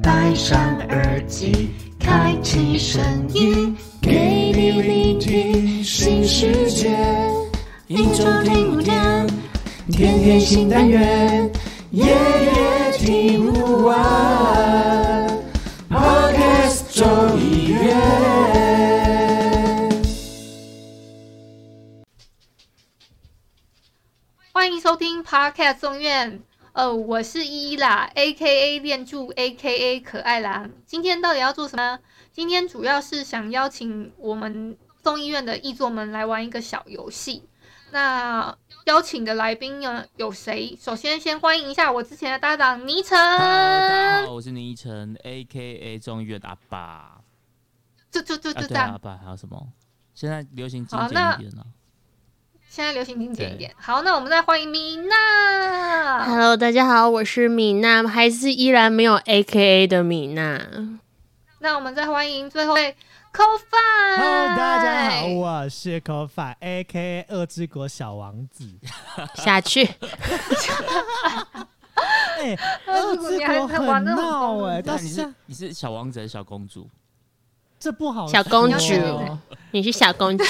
戴上耳机，开启声音，给你聆听新世界。一周听五天，天天新单元，夜夜听不完。Podcast 周一月。欢迎收听 Podcast 众院，呃，我是依依啦，A K A 恋柱，A K A 可爱狼。今天到底要做什么？今天主要是想邀请我们众议院的议座们来玩一个小游戏。那邀请的来宾呢有谁？首先先欢迎一下我之前的搭档倪晨。大家好，我是倪晨，A K A 众议院的阿爸。就就就啊，就这样对啊，阿。爸还有什么？现在流行精简一点啊。现在流行精简一点。好，那我们再欢迎米娜。Hello，大家好，我是米娜，还是依然没有 AKA 的米娜。那我们再欢迎最后一位 CoFi。Hello，大家好，我是 Kofi A K A 二之国小王子。下去，哎、二二之之国 你还国很玩得很闹哎、疯到那你是你是小王子还是小公主？这不好小公主 你是小公主，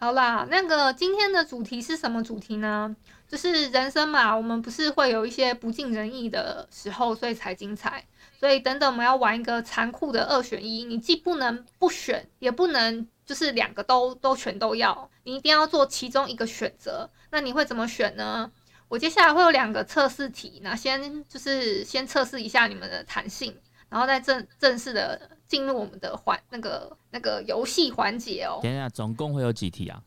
好啦，那个今天的主题是什么主题呢？就是人生嘛，我们不是会有一些不尽人意的时候，所以才精彩。所以等等我们要玩一个残酷的二选一，你既不能不选，也不能就是两个都都全都要，你一定要做其中一个选择。那你会怎么选呢？我接下来会有两个测试题，那先就是先测试一下你们的弹性，然后再正正式的进入我们的环那个那个游戏环节哦。等一下，总共会有几题啊？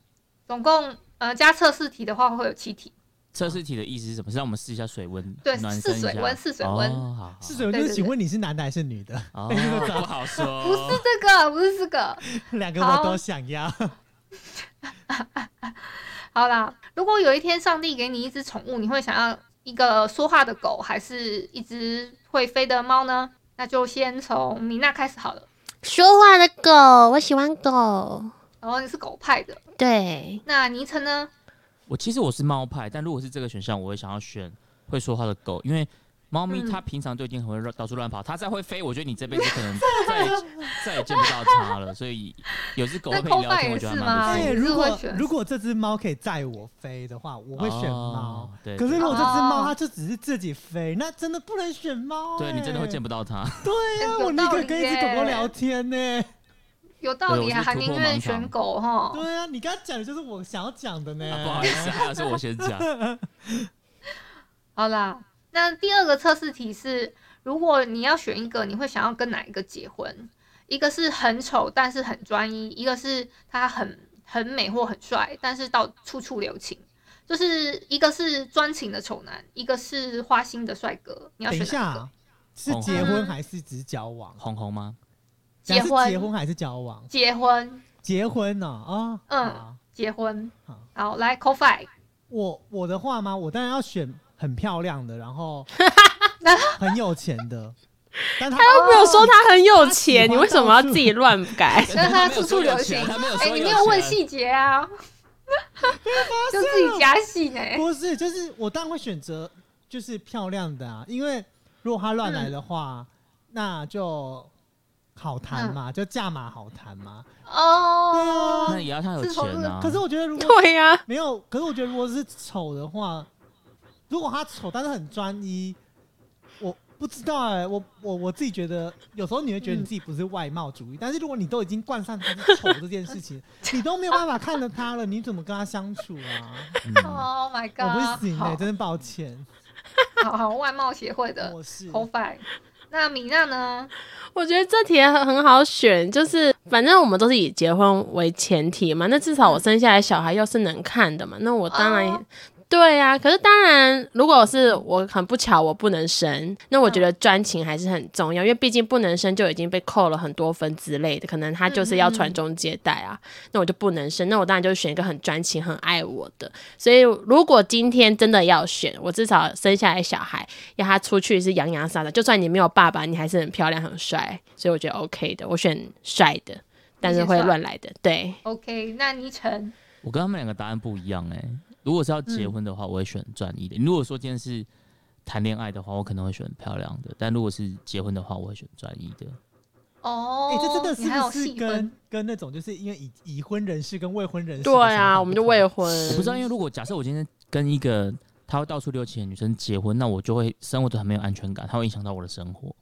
总共呃加测试题的话会有七题，测试题的意思是什么？是让我们试一下水温，对。试水温试水温哦，好好是什么？就是请问你是男的还是女的？不好说。不是这个，不是这个。两个我都想要。好啦，如果有一天上帝给你一只宠物，你会想要一个说话的狗，还是一只会飞的猫呢？那就先从米娜开始好了。说话的狗，我喜欢狗。然后你是狗派的，对，那倪晨呢？我其实我是猫派，但如果是这个选项，我会想要选会说话的狗，因为猫咪嗯它平常就已经很会乱到处乱跑，它再会飞，我觉得你这辈子可能再也 再也见不到它了。所以有只狗会陪你聊天，我觉得还蛮不错对，如果如果这只猫可以载我飞的话，我会选猫哦。对可是如果这只猫哦它就只是自己飞，那真的不能选猫、对你真的会见不不到它。对啊，我宁可跟一只狗狗聊天呢。有道理啊，对我是宁愿选狗哈。对啊，你刚刚讲的就是我想要讲的呢。啊不好意思，还有是我先讲。好啦，那第二个测试题是，如果你要选一个，你会想要跟哪一个结婚？一个是很丑但是很专一，一个是他很很美或很帅，但是到处处留情。就是一个是专情的丑男，一个是花心的帅哥。你要等一选哪个？下啊，是结婚还是只是交往？红红吗？结婚结婚还是交往？结婚，结婚呢？啊，嗯结婚好。好，来 c o f i 我我的话吗？我当然要选很漂亮的，然后 很有钱的。但他他又没有说他很有钱，你为什么要自己乱改？但他处处留情。哎、他没有说你没有问钱细节啊，就自己加戏呢。不是，就是我当然会选择就是漂亮的啊，因为如果他乱来的话，那就好谈嘛，就价码好谈嘛。哦，那也要他有钱啊。可是我觉得如果对呀、没有，可是我觉得如果是丑的话，如果他丑但是很专一，我不知道哎、我我我自己觉得有时候你会觉得你自己不是外貌主义，但是如果你都已经冠上他是丑这件事情，你都没有办法看着他了，你怎么跟他相处啊？嗯 Oh my god！我不行哎、好真的抱歉，好好，外貌协会的我是 c o f i 那米娜呢？我觉得这题很很好选，就是反正我们都是以结婚为前提嘛，那至少我生下来小孩又是能看的嘛，那我当然、哦对呀、可是当然，如果是我很不巧我不能生，那我觉得专情还是很重要，因为毕竟不能生就已经被扣了很多分之类的，可能他就是要传宗接代啊，那我就不能生，那我当然就选一个很专情、很爱我的。所以如果今天真的要选，我至少生下来小孩要他出去是洋洋洒洒，就算你没有爸爸，你还是很漂亮、很帅，所以我觉得 OK 的，我选帅的，但是会乱来的，对。OK，那倪晨，我跟他们两个答案不一样哎、如果是要结婚的话，我会选专一的。如果说今天是谈恋爱的话，我可能会选漂亮的；但如果是结婚的话，我会选专一的。哦，哎、这真的你还有是不是跟跟那种就是因为已已婚人士跟未婚人士对啊，我们就未婚，我不知道，因为如果假设我今天跟一个他会到处溜钱的女生结婚，那我就会生活都很没有安全感，它会影响到我的生活，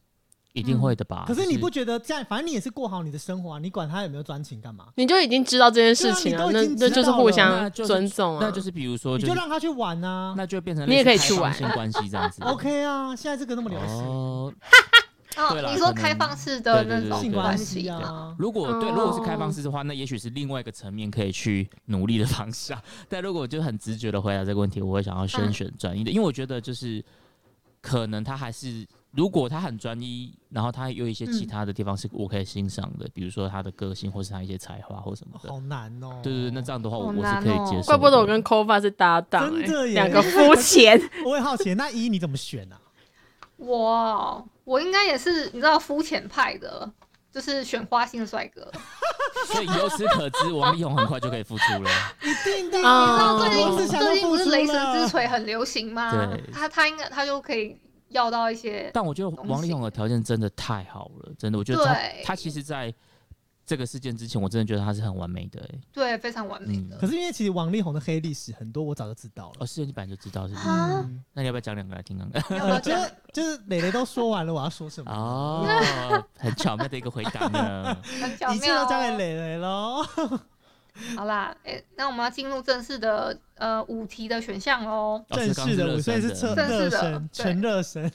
一定会的吧？可是你不觉得这样？反正你也是过好你的生活啊，你管他有没有专情干嘛？你就已经知道这件事情了，那对啊你都已经那就是互相尊重啊。那就是比如说，你就就是让他去玩啊。那就变成你也可以去玩性关系这样子。OK 啊，现在这个那么流行，哦，你说开放式的那种性关关系系啊。如果对，哦如果是开放式的话，那也许是另外一个层面可以去努力的方向。但如果就很直觉的回答这个问题，我会想要先嗯选专一的，因为我觉得就是可能他还是，如果他很专一，然后他有一些其嗯他的地方是我可以欣赏的，比如说他的个性，或是他一些才华或什么的。好难哦。对对对，那这样的话我是可以接受。怪不得我跟 Kova 是搭档、真的耶欸，两个肤浅。我也好奇，那一你怎么选啊？我我应该也是你知道肤浅派的，就是选花心的帅哥。所以由此可知，王力宏很快就可以复出了。一定的你知啊道最近最近不是雷神之锤很流行吗对？他他应该他就可以要到一些但我觉得王力宏的条件真的太好了，真的，我觉得他他其实在这个事件之前，我真的觉得他是很完美的、欸。对非常完美嗯的。可是因为其实王力宏的黑历史很多，我早就知道了哦，。是你本来就知道是不是？啊嗯，那你要不要讲两个来听看看？要不要呃，就讲是就是磊磊都说完了，我要说什么？哦，很巧妙的一个回答呢。很巧一切都妙哦。交给磊磊喽。好啦，哎、那我们要进入正式的呃五题的选项喽。哦正式的，正式的热身，对纯热身。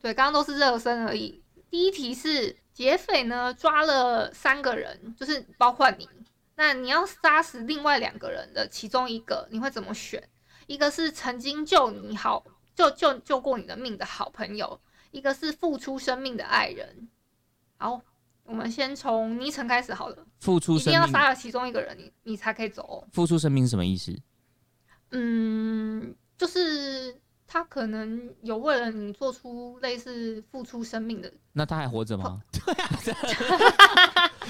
对，刚刚都是热身而已。第一题是劫匪呢抓了三个人，就是包括你。那你要杀死另外两个人的其中一个，你会怎么选？一个是曾经救你好救救救过你的命的好朋友，一个是付出生命的爱人。好，我们先从昵称开始好了，付出一定生命，要杀了其中一个人，你你才可以走哦。付出生命是什么意思？嗯，就是他可能有为了你做出类似付出生命的，那他还活着吗？对啊，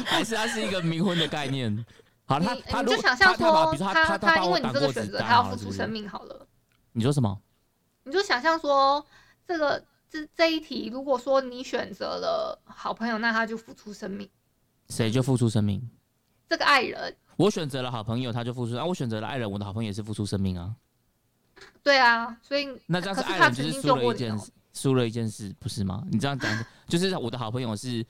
还是他是一个冥婚的概念？好，你他他如果你就想象他他把说比如说他他他帮因为你这个选择，弹他要好了是不是付出生命好了，你说什么？你就想象说这个这这一题，如果说你选择了好朋友，那他就付出生命，谁就付出生命？这个爱人，我选择了好朋友，他就付出啊；我选择了爱人，我的好朋友也是付出生命啊。对啊，所以那这样可是他是爱人就是输了一件事，输了一件事，不是吗？你这样讲，就是我的好朋友是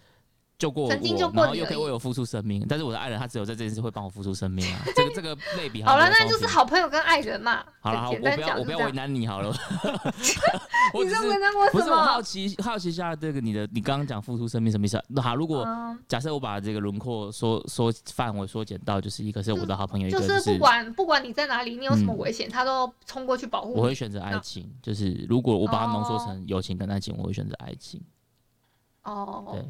救过我，曾经救过然后又可以为我付出生命，但是我的爱人他只有在这件事会帮我付出生命啊。这个这个类比好了，那就是。好朋友跟爱人嘛。好了，好，我不要我不要为。难你好了。你在为难我什不是我好？奇好奇一下这个你的你刚刚讲付出生命什么意思啊？那好，如果嗯，假设我把这个轮廓缩缩范围缩减到，就是一个是我的好朋友，就是是不管不管你在哪里，你有什么嗯危险，他都冲过去保护你。我会选择爱情。就是如果我把它浓缩哦成友情跟爱情，我会选择爱情。哦对，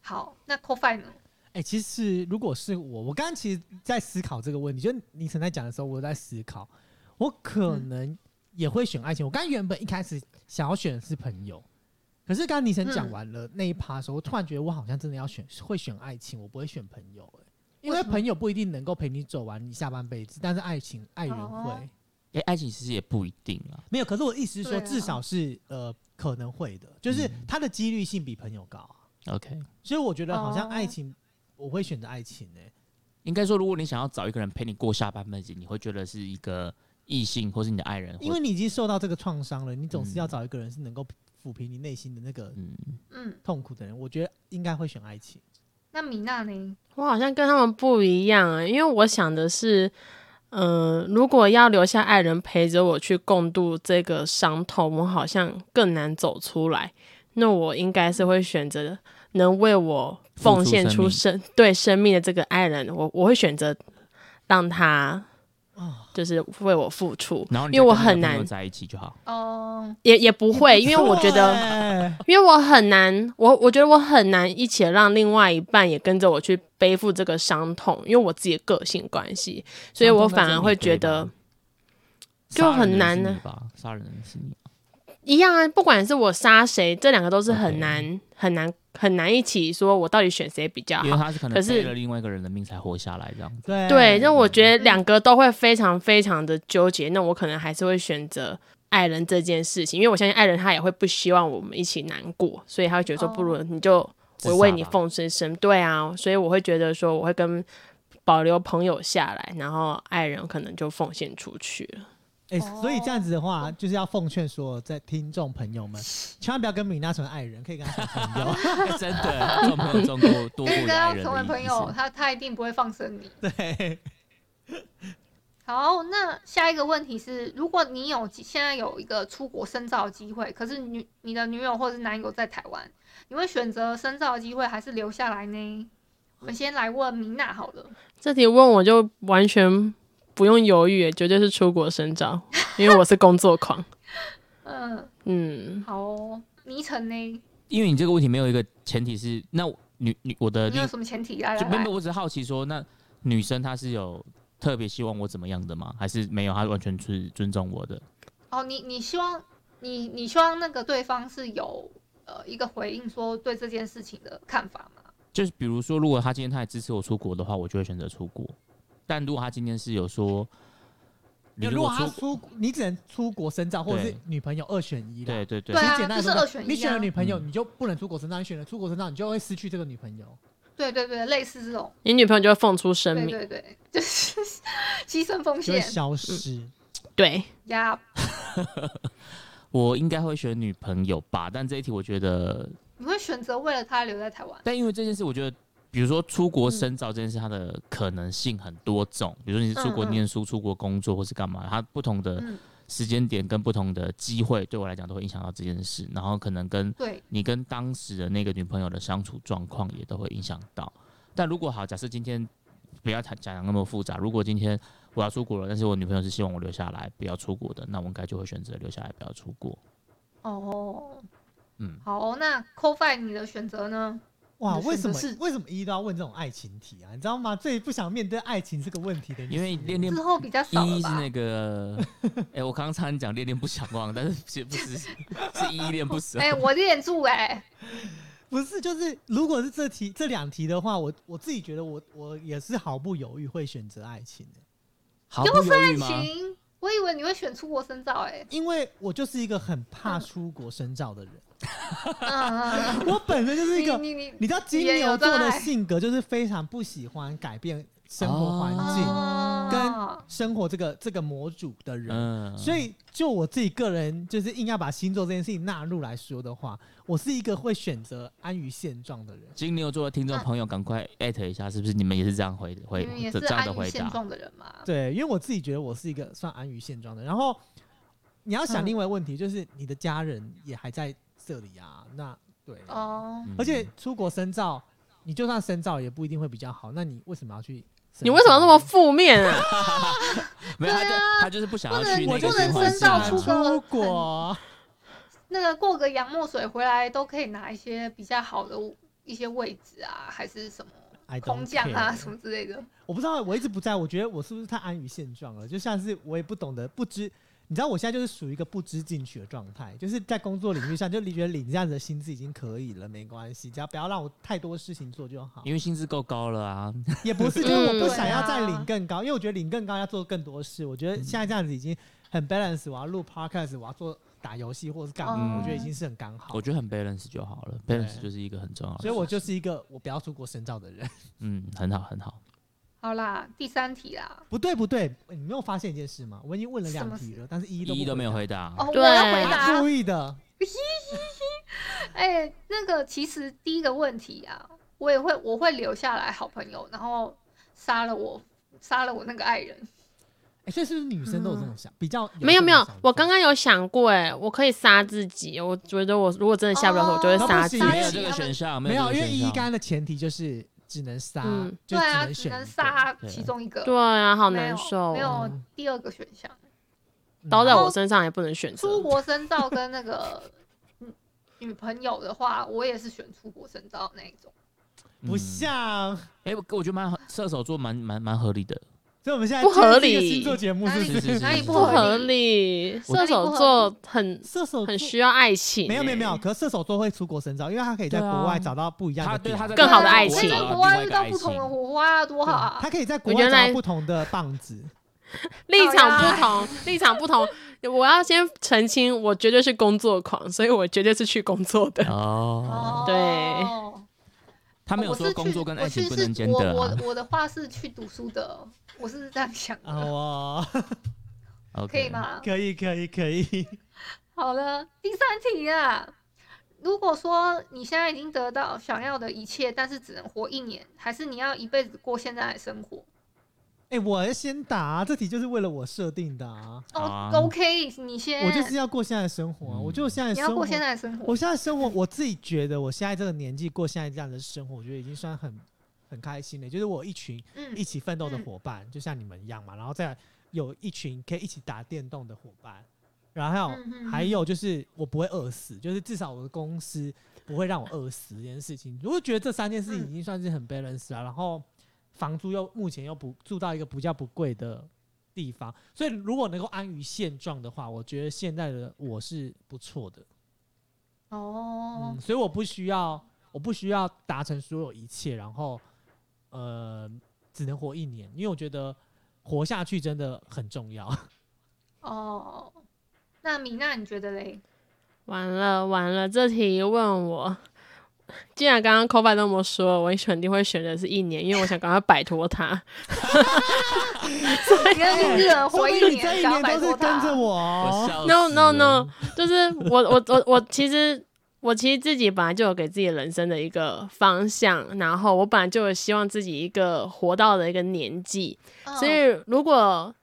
好，那 c o f i 呢？哎、其实如果是我，我刚刚其实在思考这个问题，就你曾在讲的时候，我在思考，我可嗯能也会选爱情。我刚刚原本一开始想要选的是朋友，可是刚刚倪晨讲嗯完了那一趴的时候，我突然觉得我好像真的要选，会选爱情，我不会选朋友、哎，因为朋友不一定能够陪你走完你下半辈子，但是爱情爱人会。哦哎、爱情其实也不一定啊。没有，可是我意思是说，啊至少是呃可能会的，就是嗯它的几率性比朋友高啊。OK，所以我觉得好像哦爱情，我会选择爱情欸诶、应该说，如果你想要找一个人陪你过下半辈子，你会觉得是一个异性或是你的爱人，因为你已经受到这个创伤了，你总是嗯要找一个人是能够抚平你内心的那个嗯，嗯，痛苦的人。我觉得应该会选爱情。那米娜呢？我好像跟他们不一样啊，因为我想的是，嗯、如果要留下爱人陪着我去共度这个伤痛，我好像更难走出来。那我应该是会选择能为我奉献出生对生命的这个爱人，我我会选择让他哦就是为我付出，然后因为我很难，在一起就好。哦，也也不会，因为我觉得。因为我很难，我我觉得我很难一起让另外一半也跟着我去背负这个伤痛，因为我自己的个性关系，所以我反而会觉得就很难呢？杀人的是你，一样啊。不管是我杀谁，这两个都是很难很难很难一起说，我到底选谁比较好。因为他是可能可是背了另外一个人的命才活下来这样子。对对，那我觉得两个都会非常非常的纠结，那我可能还是会选择爱人这件事情，因为我相信爱人他也会不希望我们一起难过，所以他会觉得说，哦不如你就我为你奉献生，对啊，所以我会觉得说，我会跟保留朋友下来，然后爱人可能就奉献出去了。哎、哦所以这样子的话，就是要奉劝说在听众朋友们，千万不要跟米娜成为爱人，可以跟她成朋友。哎真的，做朋友中过多过跟于他成为朋友，思。他他一定不会放生你。对，好，那下一个问题是，如果你有现在有一个出国深造的机会，可是女你的女友或者是男友在台湾，你会选择深造的机会还是留下来呢？我们先来问米娜好了。这题问我就完全不用犹豫，绝对是出国深造，因为我是工作狂。嗯，嗯，好哦。倪晨呢？因为你这个问题没有一个前提是，那女女我的另你有什么前提？来来来就没有，，我只是好奇说，那女生她是有特别希望我怎么样的吗？还是没有？她完全是尊重我的？哦，你你希望你你希望那个对方是有呃一个回应，说对这件事情的看法吗？就是比如说，如果他今天他也支持我出国的话，我就会选择出国。但如果他今天是有说，你如果如果出他出，你只能出国深造，或者是女朋友二选一啦。对对对对啊简单就是二选一啊你选了女朋友，嗯你就不能出国深造；你选了出国深造，你就会失去这个女朋友。对对对，类似这种，你女朋友就会放出生命，对对，就是牺牲风险消失。对，呀。我应该会选女朋友吧，但这一题我觉得，你会选择为了她留在台湾？但因为这件事，我觉得，比如说出嗯国深造这件事，它的可能性很多种。比如说你是出国嗯嗯念书、出国工作，或是干嘛，它不同的嗯，时间点跟不同的机会，对我来讲都会影响到这件事。然后可能跟对，你跟当时的那个女朋友的相处状况也都会影响到。但如果好，假设今天不要谈讲那么复杂，如果今天我要出国了，但是我女朋友是希望我留下来，不要出国的，那我应该就会选择留下来，不要出国。哦，嗯，好，那 CoFi 你的选择呢？哇，为什么是为什么一都要问这种爱情题啊？你知道吗？最不想面对爱情这个问题的你，因为恋恋之后比较少了吧？一是那个，哎、我刚刚差点讲恋恋不想忘，但是其实不是，是 依恋不舍。哎、我恋住哎、不是就是如果是这题这两题的话，我我自己觉得我我也是毫不犹豫会选择爱情的，毫不犹豫吗？行，我以为你会选出国深造哎、因为我就是一个很怕出国深造的人。嗯嗯我本身就是一个，你你你你知道金牛座的性格就是非常不喜欢改变生活环境、哦跟生活这个这个模组的人。嗯，所以，就我自己个人，就是硬要把星座这件事情纳入来说的话，我是一个会选择安于现状的人。金牛座的听众朋友，赶快艾特一下，是不是你们也是这样回回你们也这这样是安于的回答？现状的人嘛？对，因为我自己觉得我是一个算安于现状的。然后你要想嗯另外一个问题，就是你的家人也还在这里啊。那对，哦，嗯而且出国深造，你就算深造也不一定会比较好。那你为什么要去？你为什么那么？负面啊？没有，他就对啊他就是不想要去那个我不能新环境出国，那个过个洋墨水回来都可以拿一些比较好的一些位置啊，还是什么空降啊什么之类的。我不知道，我一直不在，我觉得我是不是太安于现状了？就像是我也不懂得不知，你知道我现在就是属于一个不知进取的状态，就是在工作领域上就觉得领这样子的薪资已经可以了，没关系，只要不要让我太多事情做就好。因为薪资够高了啊。也不是，就是我不嗯想要再领更高，因为我觉得领更高要做更多事。我觉得现在这样子已经很 balance，我要录 podcast，我要做打游戏或者是干嘛，嗯我觉得已经是很刚好我。觉得很 balance 就好了，balance 就是一个很重要的。所以我就是一个我不要出国深造的人。嗯，很好很好。好啦，第三题啦。不对不对，你没有发现一件事吗？我已经问了两题了，但是一都一都没有回回答。哦，我对要回答，答故。意的。哎、那个其实第一个问题啊，我也会我会留下来好朋友，然后杀了我杀了我那个爱人。哎，所以是不是女生都有这种想？比较没有没有，我刚刚刚有想过，哎，我可以杀自己。我觉得我如果真的下不了手，我就会哦杀自己。没有这个选项，没有，因为一刚刚的前提就是只能杀嗯，就对啊，只能杀对其中一个，对啊，好难受没有哦，第二个选项。刀在我身上也不能选择。出国深造跟那个嗯 女朋友的话，我也是选出国深造那一种。不像。哎，我我觉得蛮合射手座蛮蛮蛮合理的。所以我们现在不合理星座节目哪里是不是？是是是哪里不不合合理，射手座很射手很需要爱情。没有没有没有，哎，可是射手座会出国深造，因为他可以在国外找到不一样的点他对他在更好的爱我情在国外遇到不同的火花，多好啊！他可以在国外找到不同的棒子。立场不同，立场不同。我要先澄清，我绝对是工作狂，所以我绝对是去工作的。哦，对他没有我是去说工作跟爱情不能兼是得啊。我我我的话是去读书的，我是这样想的，哇，OK，可以？吗？可以可以可以。好了，第三题啊。如果说你现在已经得到想要的一切，但是只能活一年，还是你要一辈子过现在的生活？哎、我要先打、啊，这题就是为了我设定的啊。哦、啊 o k 你先，我就是要过现在的生活、啊，嗯我就现在生活，你要过现在的生活我。现在生活，我自己觉得我现在这个年纪过现在这样的生活，我觉得已经算很很开心了。就是我一群嗯一起奋斗的嗯伙伴，就像你们一样嘛，然后再有一群可以一起打电动的伙伴，然后还有、还有就是我不会饿死，就是至少我的公司不会让我饿死这件事情。我就觉得这三件事情已经算是很 balance 了，然后房租又目前又不住到一个比较不贵的地方，所以如果能够安于现状的话，我觉得现在的我是不错的。哦嗯，，所以我不需要，我不需要达成所有一切，然后呃，只能活一年，因为我觉得活下去真的很重要。哦，那米娜你觉得嘞？完了完了，这题问我，既然刚刚 c o b a 那么说，我肯定会选的是一年，因为我想赶快摆脱他。你跟一人活一说不定你这年，一年都是跟着他。我 No 死 no 了 no，就是我我我我其实我其实自己本来就有给自己人生的一个方向，然后我本来就有希望自己一个活到的一个年纪，嗯所以如果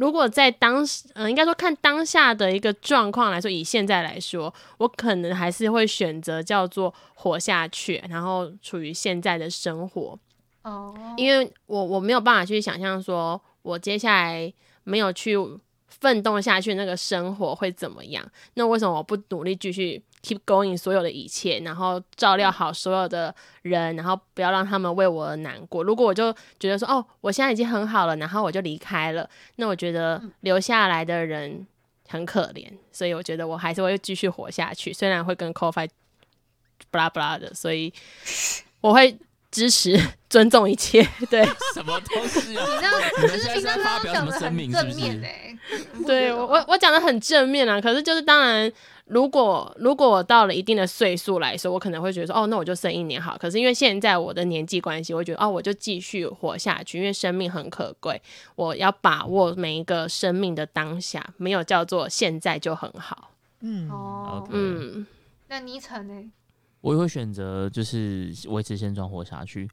如果在当时，嗯、应该说看当下的一个状况来说，以现在来说，我可能还是会选择叫做活下去，然后处于现在的生活。哦，因为我我没有办法去想象说，我接下来没有去奋斗下去，那个生活会怎么样？那为什么我不努力继续 keep going 所有的一切，然后照料好所有的人，然后不要让他们为我而难过？如果我就觉得说，哦，我现在已经很好了，然后我就离开了，那我觉得留下来的人很可怜，所以我觉得我还是会继续活下去，虽然会跟 c o f i 不拉不拉的，所以我会支持、尊重一切。对，什么东西啊？你那你们现在是在其实平常发表什么刚刚讲的很声明是不正面是？诶，你不对我我讲的很正面啊，可是就是当然，如果如果我到了一定的岁数来说，我可能会觉得说，哦，那我就生一年好。可是因为现在我的年纪关系，我觉得哦，我就继续活下去，因为生命很可贵，我要把握每一个生命的当下，没有叫做现在就很好。嗯，哦嗯，那倪晨呢？我也会选择就是维持现状活下去。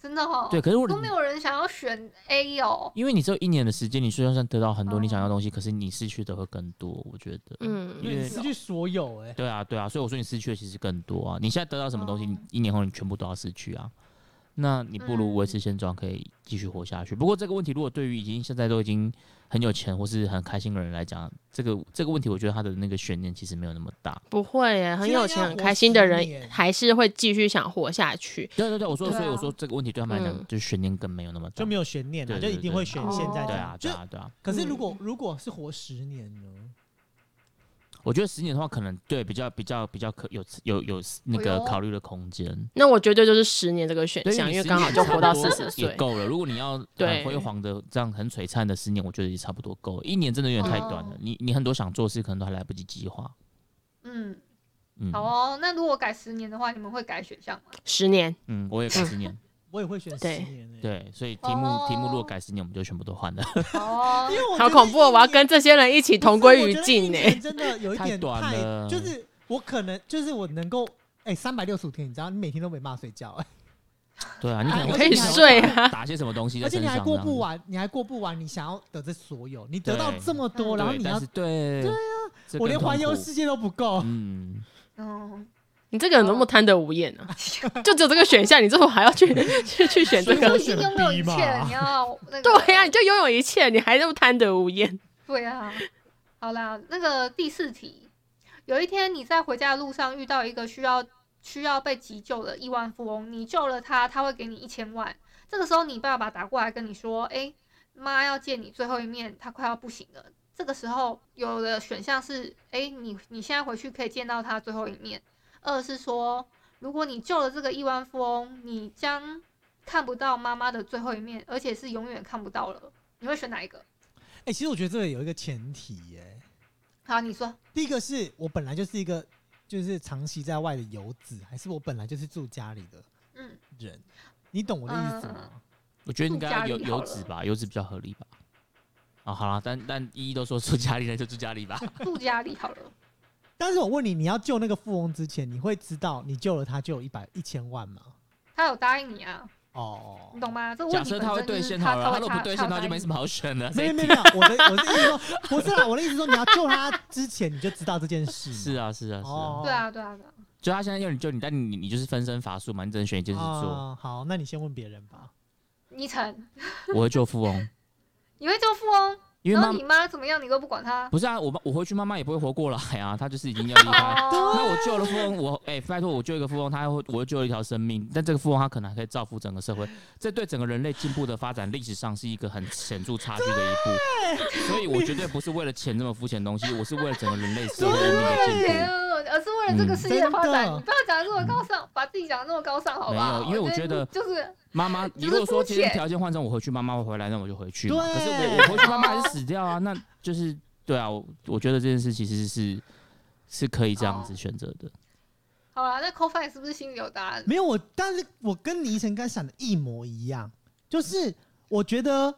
真的哦，对，可是我都没有人想要选 A 哦。因为你只有一年的时间，你虽然算得到很多你想要东西，可是你失去的会更多。我觉得，嗯因为你失去所有哎、对啊，对啊，所以我说你失去的其实更多啊。你现在得到什么东西，哦你一年后你全部都要失去啊。那你不如维持现状，可以继续活下去。不过这个问题，如果对于已经现在都已经很有钱或是很开心的人来讲，这个这个问题，我觉得他的那个悬念其实没有那么大。不会耶，很有钱、很开心的人还是会继续想活下去。对对对，我说，啊所以我说这个问题对他们来讲，嗯就是悬念更没有那么大，就没有悬念了，对对就一定会选现在这样。对啊，对啊，对啊。可是如果如果是活十年呢？我觉得十年的话，可能对比较比较比较可有有有那个考虑的空间。那我绝对就是十年这个选对，项，因为刚好就活到四十岁。也够了。如果你要对很辉煌的这样很璀璨的十年，我觉得也差不多够了。一年真的有点太短了，哦你你很多想做的事可能都还来不及计划。嗯，嗯，好哦。那如果改十年的话，你们会改选项吗？十年，嗯，我也改十年，我也会选十对年哎、对，所以题目题目如果哦改十年，我们就全部都换了。哦 因，为我好恐怖哦！我要跟这些人一起同归于尽呢。真的有一点太短了就是我可能就是我能够哎，三百六十五天，你知道，你每天都没办法睡觉，哎对啊，你可能可以睡啊 打些什么东西而且你还。过不完，你还过不完，你想要得这所有，你得到这么多，然后你要对对对啊，我连环游世界都不够。嗯，嗯，你这个人多么贪得无厌啊！就只有这个选项，你最后还要去 去去选这个？你已经拥有一切了，你要那个 对呀、你就拥有一切，你还那么贪得无厌。对啊，好啦，那个第四题，有一天你在回家的路上遇到一个需要需要被急救的亿万富翁，你救了他，他会给你一千万。这个时候，你爸爸打过来跟你说：“哎，妈要见你最后一面，他快要不行了。”这个时候有的选项是：哎，你你现在回去可以见到他最后一面；二是说，如果你救了这个亿万富翁，你将看不到妈妈的最后一面，而且是永远看不到了。你会选哪一个？哎、其实我觉得这个有一个前提耶、好，你说，第一个是我本来就是一个就是长期在外的游子，还是我本来就是住家里的嗯，人？你懂我的意思吗？嗯我觉得应住该有家里好了油脂吧，游子比较合理吧。啊，好了，但但依依都说住家里，那就住家里吧。住家里好了。但是我问你，你要救那个富翁之前，你会知道你救了他就有一百一千万吗？他有答应你啊，哦你，懂吗？这假设他会兑现好了，他会他如果不兑现，他就没什么好选的。谁没有没有没有，我的我的意思说不是啦，我的意思说你要救他之前你就知道这件事。是啊是啊是对啊，对啊，对啊。就他现在要你救你，但你你就是分身乏术嘛，你只能选一件事做。哦好，那你先问别人吧。倪晨，我会救富翁，你会救富翁，因为妈然后你妈怎么样，你都不管她。不是啊，我妈我回去妈妈也不会活过来啊，她就是已经要离开。哦 那我救了富翁，我哎、拜托我救一个富翁，他会我又救了一条生命，但这个富翁他可能还可以造福整个社会，这对整个人类进步的发展历史上是一个很显著差距的一步。所以我绝对不是为了钱这么肤浅的东西，我是为了整个人类社会文明的进钱步。而是为了这个事业的发展。嗯你不要讲的这么高尚，把自己讲的那么高尚，好吧？没有因为我觉得就是妈妈，你如果说今天条件换成我回去，妈妈会回来，那我就回去。对可是我我回去，妈妈还是死掉啊，那就是对啊，我我觉得这件事其实是是可以这样子选择的。好了。那 CoFi 是不是心里有答案？没有我，但是我跟倪晨刚想的一模一样，就是我觉得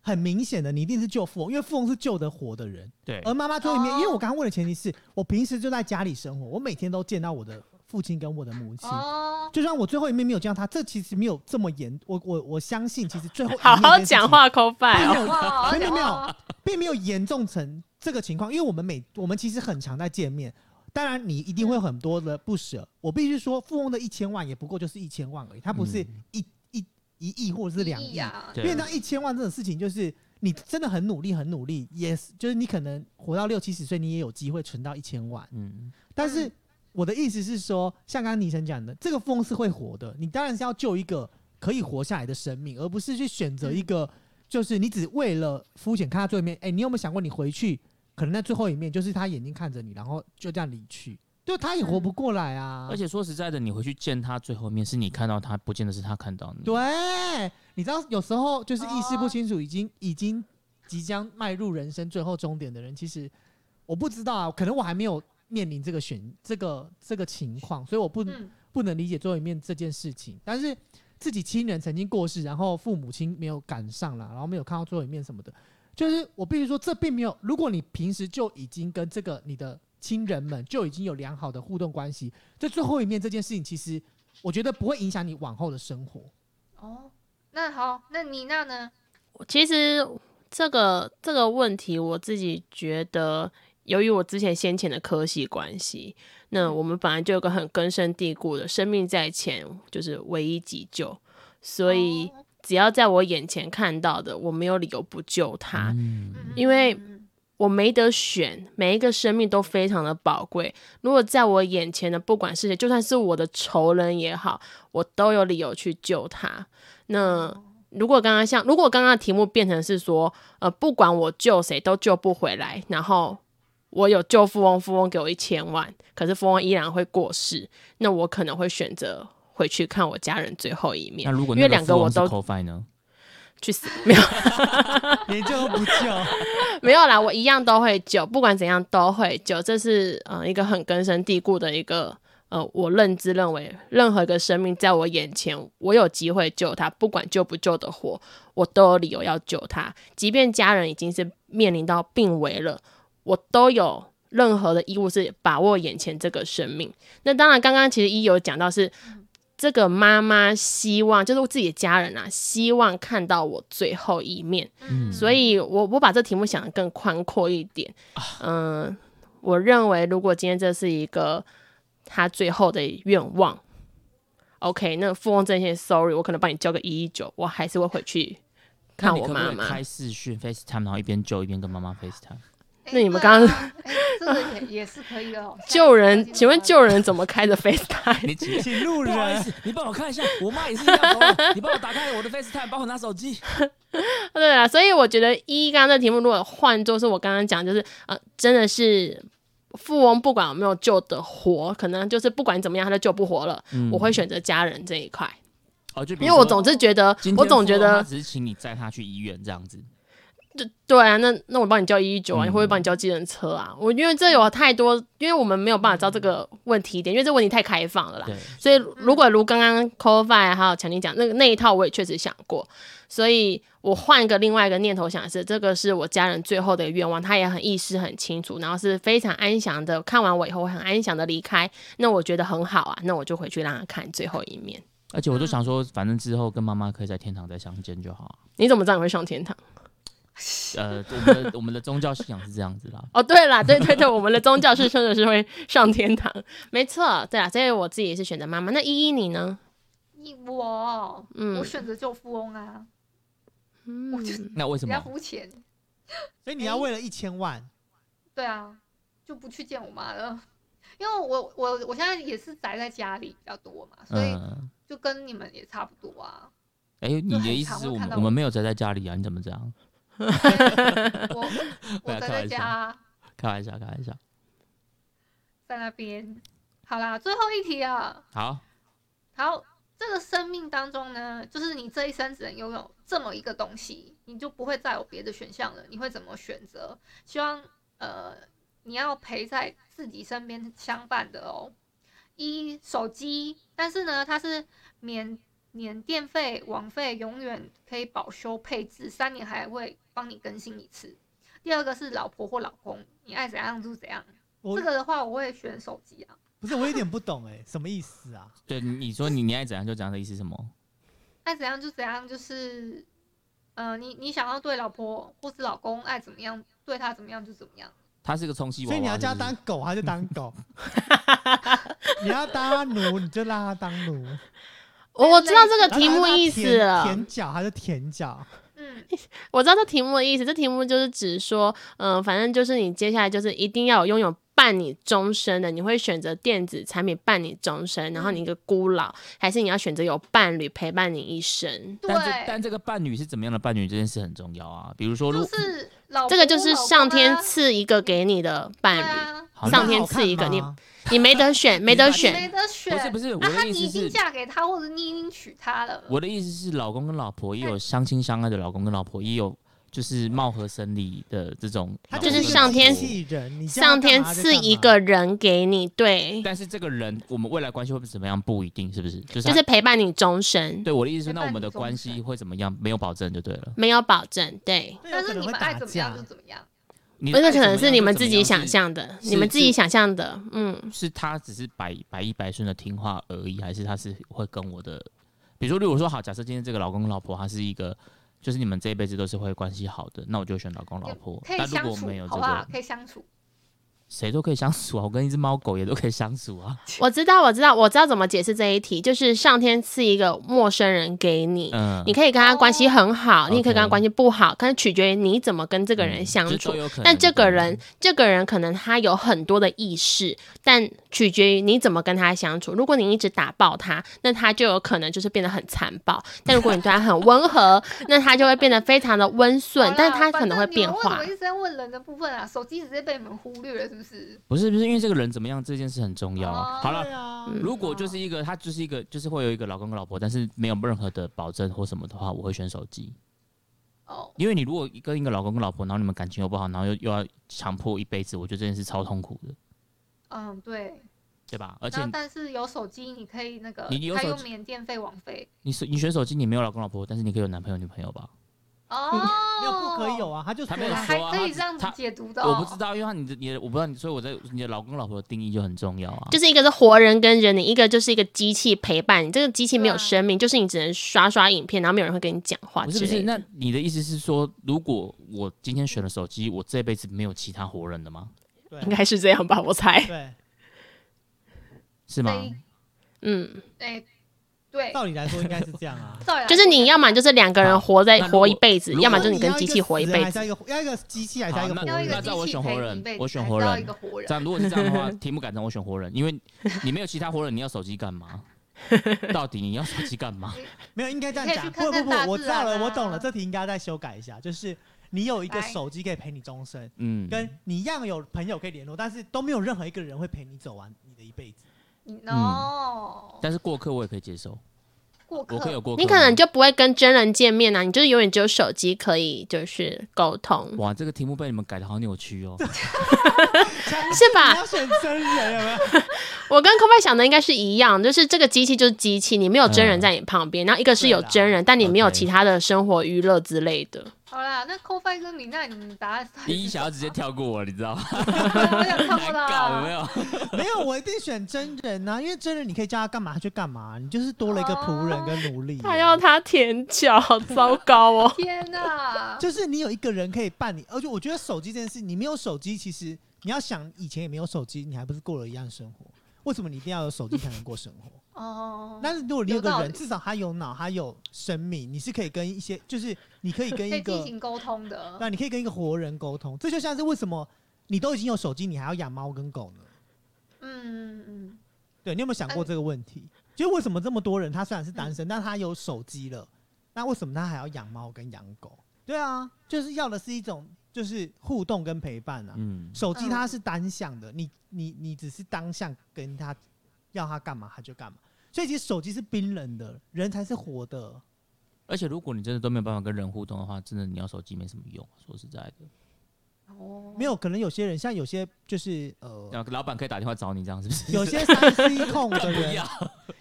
很明显的，你一定是救富翁，因为富翁是救得活的人，对，而妈妈最后一面，哦因为我刚刚问的前提是我平时就在家里生活，我每天都见到我的父亲跟我的母亲。哦，就算我最后一面没有见到他，这其实没有这么严。我我我相信，其实最后一面 好好讲话，抠拜哦。并没有哇，没有没有并没有严重成这个情况，因为我们每我们其实很常在见面。当然，你一定会有很多的不舍。我必须说，富翁的一千万也不过就是一千万而已，它不是嗯一、一一亿或者是两亿。意啊，因对为那一千万这种事情，就是你真的很努力，很努力，也是就是你可能活到六七十岁，你也有机会存到一千万。嗯，但是我的意思是说，像刚刚倪晨讲的，这个富翁是会活的，你当然是要救一个可以活下来的生命，而不是去选择一个，就是你只为了肤浅看他最后一面。哎、你有没有想过，你回去可能在最后一面，就是他眼睛看着你，然后就这样离去，就他也活不过来啊。而且说实在的，你回去见他最后一面，是你看到他，不见得是他看到你。对，你知道有时候就是意识不清楚，已经已经即将迈入人生最后终点的人，其实我不知道啊，可能我还没有面临这个选这个这个情况，所以我不、嗯，不能理解最后一面这件事情。但是自己亲人曾经过世，然后父母亲没有赶上了，然后没有看到最后一面什么的，就是我必须说，这并没有。如果你平时就已经跟这个你的亲人们就已经有良好的互动关系，这最后一面这件事情，其实我觉得不会影响你往后的生活。哦，那好，那你那呢？其实这个这个问题，我自己觉得，由于我之前先前的科系关系，那我们本来就有个很根深蒂固的生命在前就是唯一急救，所以哦只要在我眼前看到的，我没有理由不救他。因为我没得选，每一个生命都非常的宝贵。如果在我眼前的，不管是谁，就算是我的仇人也好，我都有理由去救他。那如果刚刚像，如果刚刚的题目变成是说，呃，不管我救谁都救不回来，然后我有救富翁，富翁给我一千万，可是富翁依然会过世，那我可能会选择回去看我家人最后一面，那如果因为两个我都 c o 呢？去死，没有。连救都不救，没有啦，我一样都会救，不管怎样都会救，这是呃一个很根深蒂固的一个呃，我认知认为，任何一个生命在我眼前，我有机会救他，不管救不救得活，我都有理由要救他，即便家人已经是面临到病危了，我都有任何的义务是把握眼前这个生命。那当然，刚刚其实一有讲到是。这个妈妈希望，就是我自己的家人啊，希望看到我最后一面，嗯所以我我把这题目想得更宽阔一点。嗯、我认为如果今天这是一个他最后的愿望，OK，那富翁这些，sorry，我可能帮你交个一一九，我还是会回去看我妈妈。可可开视讯 FaceTime，然后一边救一边跟妈妈 FaceTime？哎那你们刚哎这个也也是可以的哦。救人，请问救救人怎么开着 FaceTime？你请请路人。你帮我看一下，我妈也是一样的。你帮我打开我的 FaceTime，帮我拿手机。对啊，所以我觉得一刚刚这题目如果换作是我刚刚讲，就是呃，真的是富翁不管有没有救得活，可能就是不管怎么样他都救不活了，嗯我会选择家人这一块，因为我总是觉得我总觉得只是请你载他去医院这样子。对啊，那那我帮你叫一一九啊，嗯你会不会帮你叫计程车啊？我因为这有太多，因为我们没有办法知道这个问题点，因为这问题太开放了啦。所以如果如刚刚 c o f i 还有强尼讲那个那一套，我也确实想过，所以我换一个另外一个念头想的是，这个是我家人最后的一个愿望，他也很意识很清楚，然后是非常安详的，看完我以后很安详的离开，那我觉得很好啊，那我就回去让他看最后一面。而且我就想说，反正之后跟妈妈可以在天堂再相见就好啊。你怎么知道你会上天堂？呃，我们的我们的宗教信仰是这样子啦。哦，对啦，对对对，我们的宗教是真的是会上天堂，没错，对啊，所以我自己也是选择妈妈。那依依你呢？你我，嗯我选择做富翁啊，嗯我就 那为什比较么？肤浅。所以你要为了一千万，对啊，就不去见我妈了，因为我我我现在也是宅在家里比较多嘛，所以嗯，就跟你们也差不多啊。哎、你的意思是我们我们没有宅在家里啊？你怎么这样？我 我宅在家，开玩笑，开玩笑。在那边。好啦，最后一题啊，好，好，这个生命当中呢，就是你这一生只能拥有这么一个东西，你就不会再有别的选项了。你会怎么选择？希望呃，你要陪在自己身边相伴的哦。一手机，但是呢，它是免免电费、网费，永远可以保修配置，三年还会帮你更新一次。第二个是老婆或老公，你爱怎样就怎样。这个的话，我会选手机啊。不是我有点不懂哎，什么意思啊？对，你说你你爱怎样就怎样的意思是什么？爱怎样就怎样，就是，呃，你你想要对老婆或是老公爱怎么样，对他怎么样就怎么样。他是个充气娃娃，所以你要叫他当狗，他就当狗；你要当他奴，你就让他当奴。我我知道这个题目意思了，舔脚，还是舔脚。嗯，我知道这题目的意思。这题目就是指说，嗯、反正就是你接下来就是一定要有拥有伴你终身的，你会选择电子产品伴你终身，然后你一个孤老，还是你要选择有伴侣陪伴你一生？对但，这但这个伴侣是怎么样的伴侣这件事很重要啊。比如说，如就是老这个就是上天啊赐一个给你的伴侣，上天好看赐一个你吗你没得选，没得你选。没得选。不是不是我啊，的意思他你已经是嫁给他，或者你已经娶她了。我的意思是，老公跟老婆也有相亲相爱的老公跟老婆，也有就是貌合神离的这种他。就是上天上天赐一个人给你，对，但是这个人，我们未来关系会不会怎么样不一定，是不是？就是就是陪伴你终身，对我的意思是，那我们的关系会怎么样？没有保证就对了。没有保证，对。但是你们爱怎么样就。怎么样。你那可能是你们自己想象的，你们自己想象的，嗯，是他只是百百依百顺的听话而已，还是他是会跟我的？比如说，如果说好，假设今天这个老公跟老婆他是一个，就是你们这一辈子都是会关系好的，那我就选老公老婆。可以但如相处果没有，这好不好个？可以相处。谁都可以相处啊，我跟一只猫狗也都可以相处啊。我知道，我知道，我知道怎么解释这一题，就是上天赐一个陌生人给你，嗯，你可以跟他关系很好，你也可以跟他关系不好，但是取决于你怎么跟这个人嗯相处但这个人，这个人可能他有很多的意识，但取决于你怎么跟他相处。如果你一直打爆他，那他就有可能就是变得很残暴；但如果你对他很温和，那他就会变得非常的温顺但他可能会变化为什么一。直在问人的部分啊？手机直接被你们忽略了，是不是？不是不是因为这个人怎么样这件事很重要啊。哦好了，如果就是一个他就是一个就是会有一个老公跟老婆，但是没有任何的保证或什么的话，我会选手机。哦，因为你如果跟一个老公跟老婆，然后你们感情又不好，然后又又要强迫一辈子，我觉得这件事超痛苦的，嗯，对。对吧？而且但是有手机，你可以那个，你有手机免电费、网费。你手你选手机，你没有老公老婆，但是你可以有男朋友女朋友吧？哦，没有不可以有啊，他就他没有说可以这样子他解读的、哦。我不知道，因为他你的你的我不知道你，所以我在你的老公老婆的定义就很重要啊。就是一个是活人跟人，你一个就是一个机器陪伴你。这个机器没有生命，就是你只能刷刷影片，然后没有人会跟你讲话不是不是。那你的意思是说，如果我今天选了手机，我这辈子没有其他活人的吗？对应该是这样吧，我猜。对，是吗？嗯，哎、对，道理来说应该是这样啊。就是你要么就是两个人活在活一辈子，要么就是你跟机器活一辈子。要一个要一个机器还是要一个好活人？那我选活人我选活人这。样如果是这样的话，题目改成我选活人，因为你没有其他活人，你要手机干嘛？到底你要手机干嘛？没有，应该这样讲。不不不，我知道了，我懂了。这题应该再修改一下，就是你有一个手机可以陪你终身，嗯，跟你一样有朋友可以联络，但是都没有任何一个人会陪你走完你的一辈子。哦，但是过客我也可以接受。过客，我可以有过客吗，你可能就不会跟真人见面啊，你就是永远只有手机可以就是沟通，哇，这个题目被你们改的好扭曲哦。是你吧？要选真人有没有？我跟 c o b 想的应该是一样，就是这个机器就是机器，你没有真人嗯在你旁边，然后一个是有真人，但你没有 OK 其他的生活娱乐之类的。好啦，那 c o f i 跟米娜，你们答案是第一想要直接跳过我，你知道吗？我想看过难搞没。有？没有，我一定选真人呐、因为真人你可以叫他干嘛他就干嘛，你就是多了一个仆人跟奴隶。他要他舔脚，好糟糕哦！天哪！就是你有一个人可以伴你，而且我觉得手机这件事，你没有手机，其实你要想以前也没有手机，你还不是过了一样生活？为什么你一定要有手机才能过生活？哦，但是如果你有个人，至少他有脑，他有生命，你是可以跟一些，就是你可以跟一个，以进行沟通的。那你可以跟一个活人沟通。这就像是为什么你都已经有手机，你还要养猫跟狗呢？嗯嗯嗯，对你有没有想过这个问题？就是为什么这么多人他虽然是单身，但他有手机了，那为什么他还要养猫跟养狗？对啊，就是要的是一种就是互动跟陪伴啊。嗯，手机它是单向的，你你你只是单向跟他要他干嘛他就干嘛，所以其实手机是冰冷的，人才是活的。而且如果你真的都没有办法跟人互动的话，真的你要手机没什么用。说实在的，哦，没有可能有些人像有些就是呃，老板可以打电话找你，这样是不是？有些三 C 控的不人，要，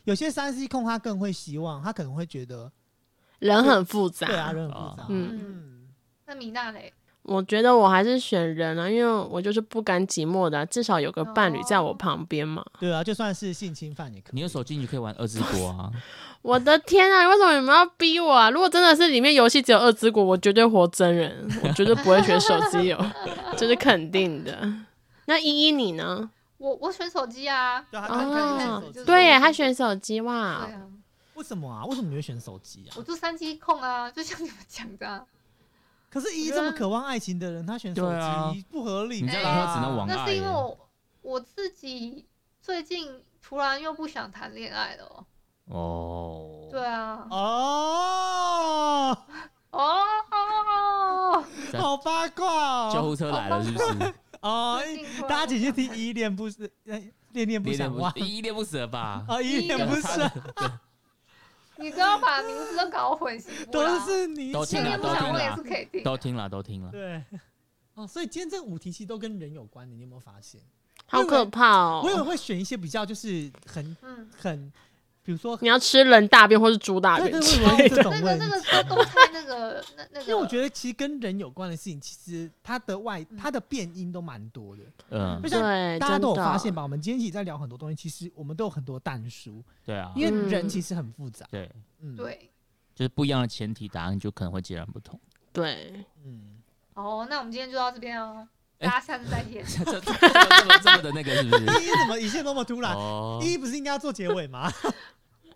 有些三 C 控他更会希望，他可能会觉得人很复杂。对啊，人很复杂。嗯嗯，那米娜嘞？我觉得我还是选人啊，因为我就是不甘寂寞的啊、至少有个伴侣在我哦旁边嘛。对啊，就算是性侵犯也可以。你有手机你可以玩二之国啊。我的天啊，为什么你们要逼我啊？如果真的是里面游戏只有二之国，我绝对活真人，我绝对不会选手机游，这是肯定的。那依依你呢？我我选手机啊。对啊，他看看你选哦，对耶，他选手机哇对，啊，为什么啊？为什么你会选手机啊我？就三 G 控啊，就像你们讲的啊。可是依这么渴望爱情的人，他选手机不合理吧。你这样的话只能往那是因为我我自己最近突然又不想谈恋爱了哦。哦，对啊。哦，哦。在好八卦哦！救护车来了是不是？哦，大家姐姐听依恋不舍，呃恋恋不恋恋不想忘。依恋不舍吧？哦，依恋不舍，你不要把名字都搞混行不都？是你都听了今天不想问也都听了是可以听。都听了，都听了。对。哦，所以今天这五题其实都跟人有关的，你有没有发现？好可怕我以为哦！会选一些比较就是很嗯，很，比如说，你要吃人大便或是猪大对对，便之类的，是这种问那个那题。个都都猜那个那那个，因为我觉得其实跟人有关的事情，其实它的外嗯它的变音都蛮多的。嗯就，像对，大家都有发现吧？我们今天一起在聊很多东西，其实我们都有很多淡书，对啊，因为嗯人其实很复杂。对，嗯，，对。就是不一样的前提，答案就可能会截然不同。对，嗯，哦，那我们今天就到这边哦，哎大家下次再见。这这这么这么的那个是不是？依依怎么一切那么突然？哦，依依不是应该要做结尾吗？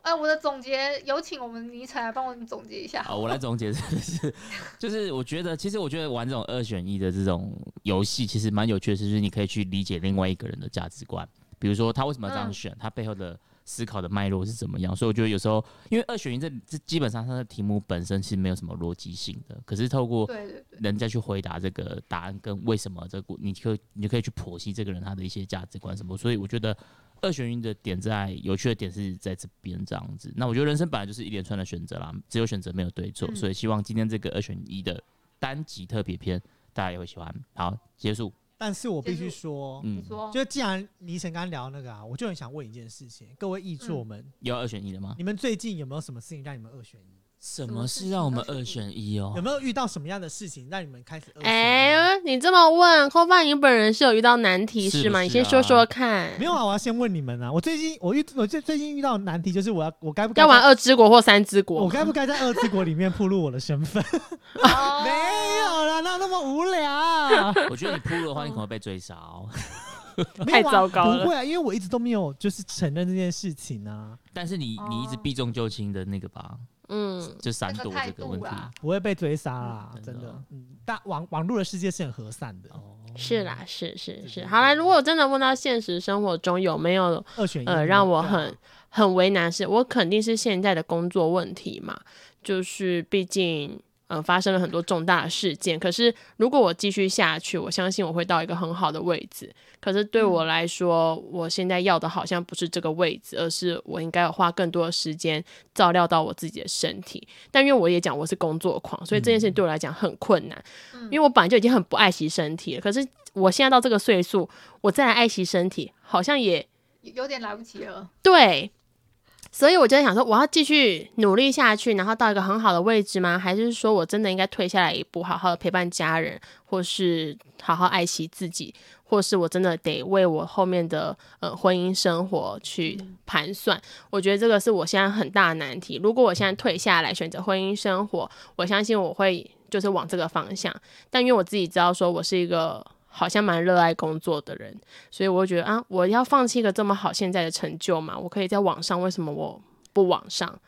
哎，我的总结有请我们尼采来帮我们总结一下。好，我来总结，就是就是我觉得，其实我觉得玩这种二选一的这种游戏，其实蛮有趣的，就是你可以去理解另外一个人的价值观，比如说他为什么要这样嗯选，他背后的思考的脉络是怎么样。所以我觉得有时候，因为二选一这这基本上它的题目本身是没有什么逻辑性的，可是透过人家去回答这个答案跟为什么这个，你可以你就可以去剖析这个人他的一些价值观什么。所以我觉得二选一的点在有趣的点是在这边这样子。那我觉得人生本来就是一连串的选择啦，只有选择没有对错，嗯所以希望今天这个二选一的单集特别篇大家也会喜欢。好，结束。但是我必须说，嗯你，说就既然倪晨刚刚聊那个啊，我就很想问一件事情，各位译作们，有二选一的吗？你们最近有没有什么事情让你们二选一？什么是让我们二选一哦有？没有遇到什么样的事情让你们开始二选一？哎，你这么问，扣饭你本人是有遇到难题是吗？是不是你先说说看。没有啊，我要先问你们啊。我最近我遇我最最近遇到的难题就是我要我该不该要玩二之国或三之国？我该不该在二之国里面暴露我的身份？哦 没有啦，那那么无聊？我觉得你铺露的话，你可能会被追杀 太糟糕了不会啊，因为我一直都没有就是承认这件事情啊，但是你你一直哦避重就轻的那个吧，嗯，就闪躲那个态这个问题。不会被追杀啦，嗯真的。嗯，但网网络的世界是很和善的，哦，是啦，是是是。好啦，如果真的问到现实生活中有没有二选一呃让我很很为难是，我肯定是现在的工作问题嘛，就是毕竟嗯、发生了很多重大的事件。可是如果我继续下去，我相信我会到一个很好的位置。可是对我来说，我现在要的好像不是这个位置，而是我应该要花更多的时间照料到我自己的身体。但因为我也讲我是工作狂，所以这件事情对我来讲很困难。因为我本来就已经很不爱惜身体了，可是我现在到这个岁数，我再来爱惜身体，好像也有点来不及了。对。所以我就在想说，我要继续努力下去，然后到一个很好的位置吗？还是说我真的应该退下来一步，好好的陪伴家人，或是好好爱惜自己，或是我真的得为我后面的呃婚姻生活去盘算？我觉得这个是我现在很大的难题。如果我现在退下来选择婚姻生活，我相信我会就是往这个方向。但因为我自己知道，说我是一个。好像蛮热爱工作的人，所以我觉得啊，我要放弃一个这么好现在的成就嘛？我可以在网上，为什么我不网上？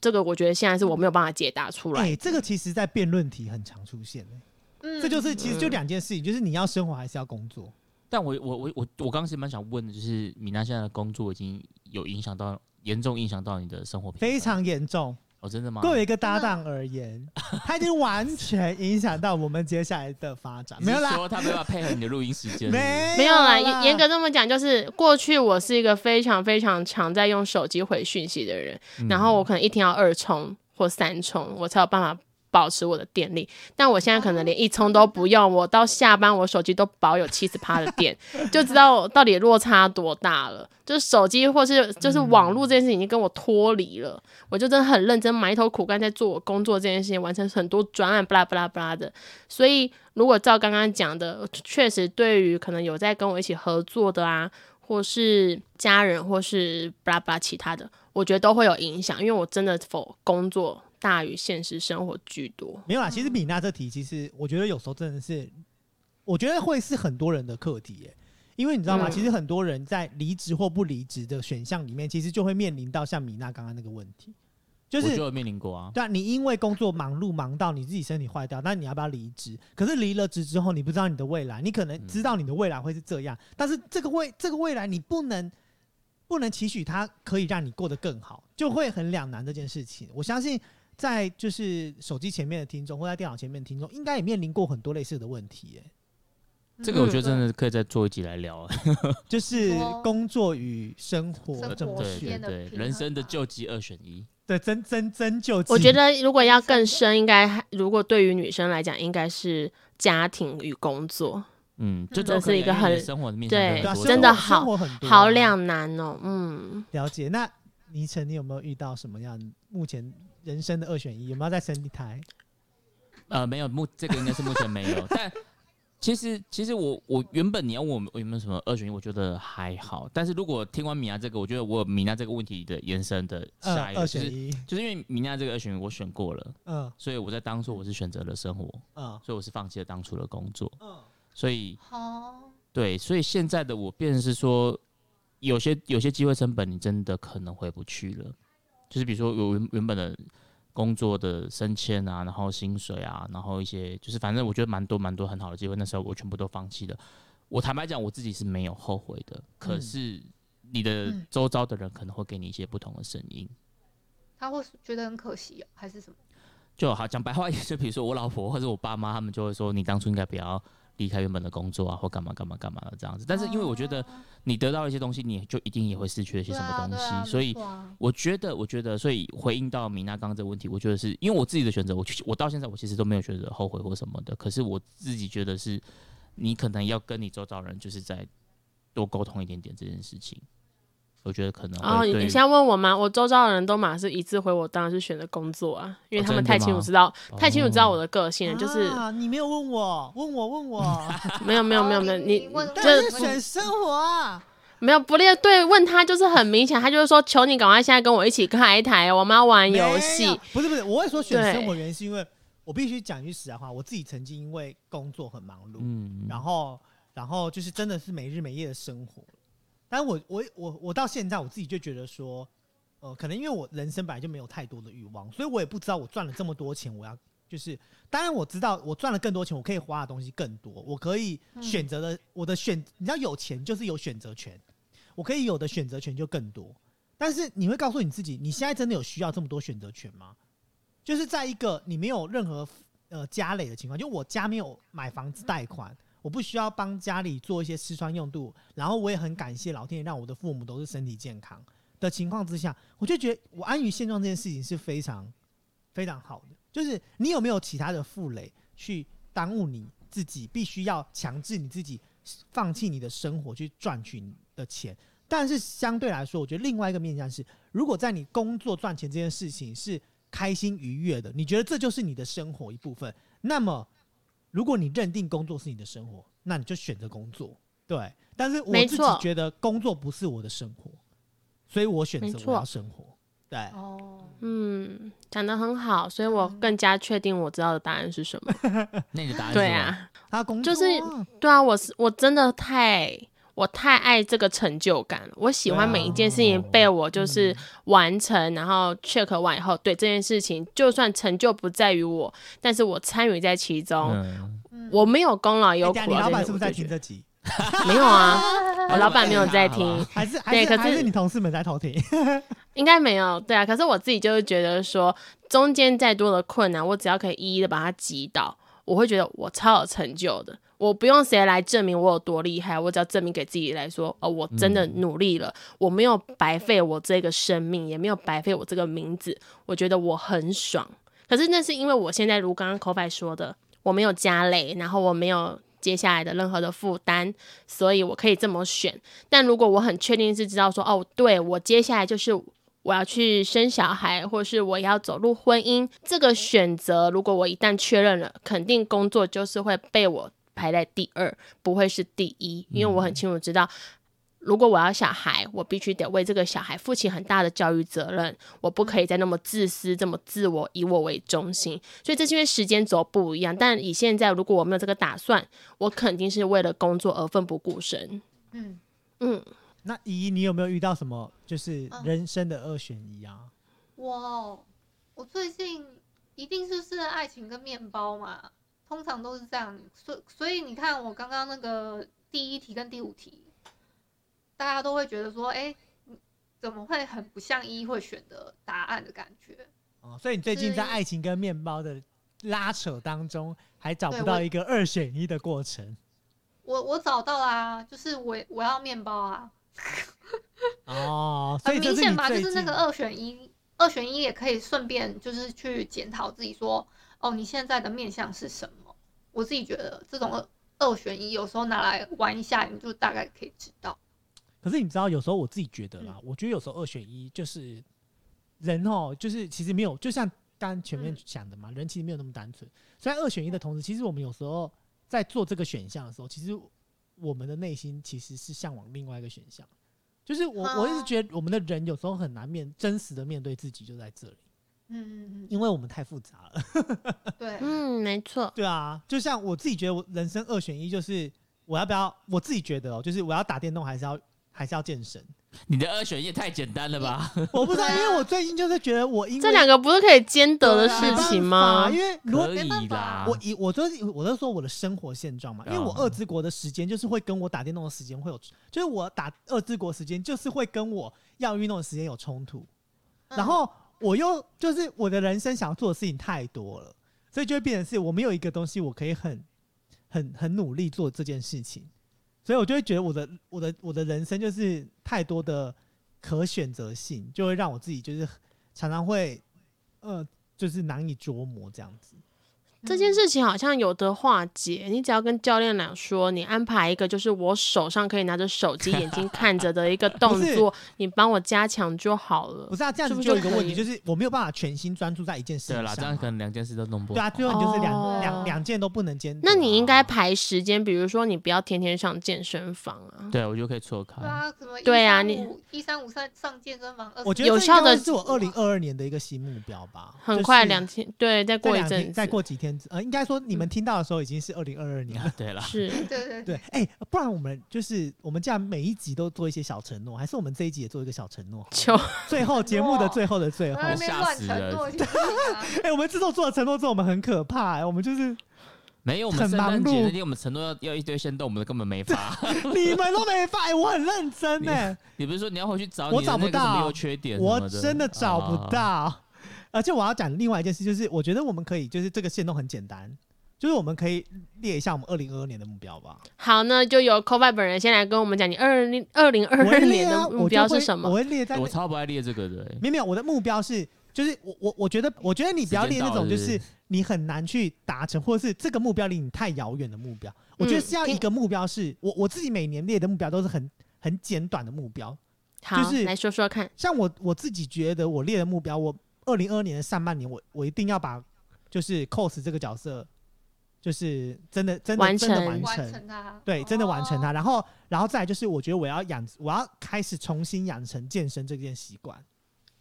这个我觉得现在是我没有办法解答出来。哎、这个其实，在辩论题很常出现、欸嗯，这就是其实就两件事情，就是你要生活还是要工作。但我我我我我刚刚是蛮想问的，就是米娜现在的工作已经有影响到严重影响到你的生活非常严重。哦，真的吗？作为一个搭档而言，他已经完全影响到我们接下来的发展。没有啦，说他没办法配合你的录音时间，没没有啦，啦，严严格这么讲，就是过去我是一个非常非常常在用手机回讯息的人，嗯然后我可能一天要二充或三充，我才有办法保持我的电力。但我现在可能连一充都不用，我到下班我手机都保有七十趴的 电，就知道到底落差多大了。就是手机或是就是网络这件事情已经跟我脱离了，我就真的很认真埋头苦干在做我工作这件事情，完成很多专案，巴拉巴拉巴拉的。所以如果照刚刚讲的，确实对于可能有在跟我一起合作的啊，或是家人，或是巴拉巴拉其他的，我觉得都会有影响，因为我真的否工作大于现实生活居多。没有啦。其实米娜这题，其实我觉得有时候真的是，我觉得会是很多人的课题耶。因为你知道吗？嗯其实很多人在离职或不离职的选项里面，其实就会面临到像米娜刚刚那个问题，就是我就有面临过啊。对啊，你因为工作忙碌忙到你自己身体坏掉，那你要不要离职？可是离了职之后，你不知道你的未来，你可能知道你的未来会是这样，但是这个未这个未来你不能不能期许它可以让你过得更好，就会很两难这件事情。我相信在就是手机前面的听众或在电脑前面的听众，应该也面临过很多类似的问题、耶，这个我觉得真的可以再做一集来聊。就是工作与生活生怎么活对对选对，人生的救急二选一。对，真真真救急我觉得如果要更深，应该还如果对于女生来讲，应该是家庭与工作，嗯，这是一个很生活的面向对真的好好两难哦。嗯，了解。那倪晨，你有没有遇到什么样目前人生的二选一？有没有再生一胎？呃，没有目这个应该是目前没有，但其实其实我我原本你要问我有没有什么二选一，我觉得还好。但是如果听完米娜这个，我觉得我米娜这个问题的延伸的呃下一，个，就是二选一。就是因为米娜这个二选一我选过了，嗯所以我在当初我是选择了生活，嗯所以我是放弃了当初的工作，嗯所以好，对，所以现在的我变成是说，有些有些机会成本你真的可能回不去了，就是比如说有原原本的工作的升迁啊，然后薪水啊，然后一些就是反正我觉得蛮多蛮多很好的机会，那时候我全部都放弃了。我坦白讲，我自己是没有后悔的，可嗯是你的嗯周遭的人可能会给你一些不同的声音。他会觉得很可惜、哦，还是什么？就好讲白话一点，就比如说我老婆或者我爸妈，他们就会说你当初应该不要离开原本的工作啊，或干嘛干嘛干嘛的这样子。但是因为我觉得哦你得到一些东西，你就一定也会失去了一些什么东西，啊啊所以我觉得，我觉得，所以回应到米娜刚刚这个问题，我觉得是因为我自己的选择，我我到现在我其实都没有觉得后悔或什么的。可是我自己觉得是，你可能要跟你周遭人就是在多沟通一点点这件事情。我觉得可能哦，你你现在问我吗？我周遭的人都马是一致回我，当然是选择工作啊，因为哦他们太清楚知道，太清楚知道哦我的个性了，就是啊，你没有问我，问我，问我，没有没有没有没有，哦你问当这是选生活啊。没有不列对问他就是很明显，他就是说求你赶快现在跟我一起开一台，我们要玩游戏。不是不是，我会说选生活原因是因为我必须讲句实在话，我自己曾经因为工作很忙碌，嗯，然后然后就是真的是没日没夜的生活。但我我我我到现在我自己就觉得说，呃，可能因为我人生本来就没有太多的欲望，所以我也不知道我赚了这么多钱，我要就是当然我知道我赚了更多钱，我可以花的东西更多，我可以选择的、我的选，你知道有钱就是有选择权，我可以有的选择权就更多。但是你会告诉你自己，你现在真的有需要这么多选择权吗？就是在一个你没有任何呃家累的情况，就我家没有买房子贷款，我不需要帮家里做一些吃穿用度，然后我也很感谢老天爷让我的父母都是身体健康的情况之下，我就觉得我安于现状这件事情是非常非常好的。就是你有没有其他的负累去耽误你自己，必须要强制你自己放弃你的生活去赚取你的钱？但是相对来说，我觉得另外一个面向是，如果在你工作赚钱这件事情是开心愉悦的，你觉得这就是你的生活一部分，那么如果你认定工作是你的生活，那你就选择工作。对，但是我自己觉得工作不是我的生活，所以我选择我要生活。对，哦，嗯，讲的很好，所以我更加确定我知道的答案是什么。那你的答案是什么？对啊，他工作、就是啊、对啊，我是我真的太我太爱这个成就感了，我喜欢每一件事情被我就是完成，然后 check 完以后，对这件事情，就算成就不在于我，但是我参与在其中，嗯，我没有功劳有哎苦劳。老板是不是在听这集？没有啊，我老板没有在听。还是还对可是是还是你同事们在偷听？应该没有，对啊。可是我自己就是觉得说，中间再多的困难，我只要可以一一的把它击倒，我会觉得我超有成就的。我不用谁来证明我有多厉害，我只要证明给自己来说，哦，我真的努力了，我没有白费我这个生命，也没有白费我这个名字，我觉得我很爽。可是那是因为我现在如刚刚口白说的，我没有加累，然后我没有接下来的任何的负担，所以我可以这么选。但如果我很确定是知道说，哦，对我接下来就是我要去生小孩，或是我要走入婚姻，这个选择，如果我一旦确认了，肯定工作就是会被我排在第二，不会是第一，因为我很清楚知道。如果我要小孩，我必须得为这个小孩负起很大的教育责任，我不可以再那么自私、这么自我、以我为中心。所以这是因为时间轴不一样。但以现在，如果我没有这个打算，我肯定是为了工作而奋不顾身。嗯，嗯，那姨姨，你有没有遇到什么就是嗯人生的二选一啊？我我最近一定是是爱情跟面包嘛，通常都是这样。所所以你看，我刚刚那个第一题跟第五题，大家都会觉得说，哎、嗯怎么会很不像一会选的答案的感觉？哦，所以你最近在爱情跟面包的拉扯当中，还找不到一个二选一的过程我我找到啦，就是我我要面包啊，哦，很明显吧？就是那个二选一，二选一也可以顺便就是去检讨自己说，哦，你现在的面相是什么？我自己觉得这种二二选一有时候拿来玩一下，你就大概可以知道。可是你知道，有时候我自己觉得啦，嗯我觉得有时候二选一就是人哦，就是其实没有，就像刚刚前面嗯讲的嘛，人其实没有那么单纯。虽然二选一的同时，其实我们有时候在做这个选项的时候，其实我们的内心其实是向往另外一个选项。就是我我一直哦觉得我们的人有时候很难面真实的面对自己，就在这里，嗯嗯因为我们太复杂了。嗯，对，嗯，没错。对啊，就像我自己觉得，我人生二选一就是我要不要，我自己觉得哦，就是我要打电动还是要还是要健身。你的二选一也太简单了吧？我不知道，因为我最近就是觉得我因为这两个不是可以兼得的事情吗？因为如果可以啦，我以我就是我都说我的生活现状嘛，因为我哦二之国的时间就是会跟我打电动的时间会有，就是我打二之国时间就是会跟我要运动的时间有冲突，嗯然后我又就是我的人生想要做的事情太多了，所以就会变成是我没有一个东西我可以很很很努力做这件事情，所以我就会觉得我的我的我的人生就是太多的可选择性，就会让我自己就是常常会呃就是难以琢磨这样子。这件事情好像有的化解，你只要跟教练俩说，你安排一个就是我手上可以拿着手机，眼睛看着的一个 动作，你帮我加强就好了不。是啊，这样子就有一个问题，就是我没有办法全心专注在一件事情对啦，上。这样可能两件事都弄不好。对啊，最后你就是两哦两两件都不能兼啊。那你应该排时间，比如说你不要天天上健身房啊。对，我就可以错开对。啊，什么对啊你一三五上上健身房，我觉得这有效的是我二零二二年的一个新目标吧。很快两天，对，再过一阵子，再过几天之，呃，应该说你们听到的时候已经是二零二二年了。对了，是 对对对，哎、不然我们就是我们这样每一集都做一些小承诺，还是我们这一集也做一个小承诺？就 最后节目的最后的最后，哎、在那边乱承诺，行不行啊？我们自从做了承诺之后，我们很可怕、哎，我们就是没有我们很圣诞节那天我们承诺要要一堆先动，我们根本没发。你们都没发，哎我很认真哎、你不是说你要回去找我找不到么优缺点我？真的找不啊。到。而且我要讲另外一件事，就是我觉得我们可以，就是这个线动很简单，就是我们可以列一下我们二零二二年的目标吧。好，那就由 c o v i 本人先来跟我们讲，你二零二零二二年的目标是什么我？会列在我超不爱列这个的、欸没有没有，我的目标是，就是我我我觉得，我觉得你不要列那种就是你很难去达成，或者是这个目标离你太遥远的目标。我觉得是要一个目标是，我我自己每年列的目标都是很很简短的目标。好，就是来说说看。像我我自己觉得我列的目标，我二零二年的上半年，我我一定要把就是 cos 这个角色，就是真的真的完真的成。完完成。它，对，真的完成哦它，然后，然后再就是，我觉得我要养，我要开始重新养成健身这件习惯。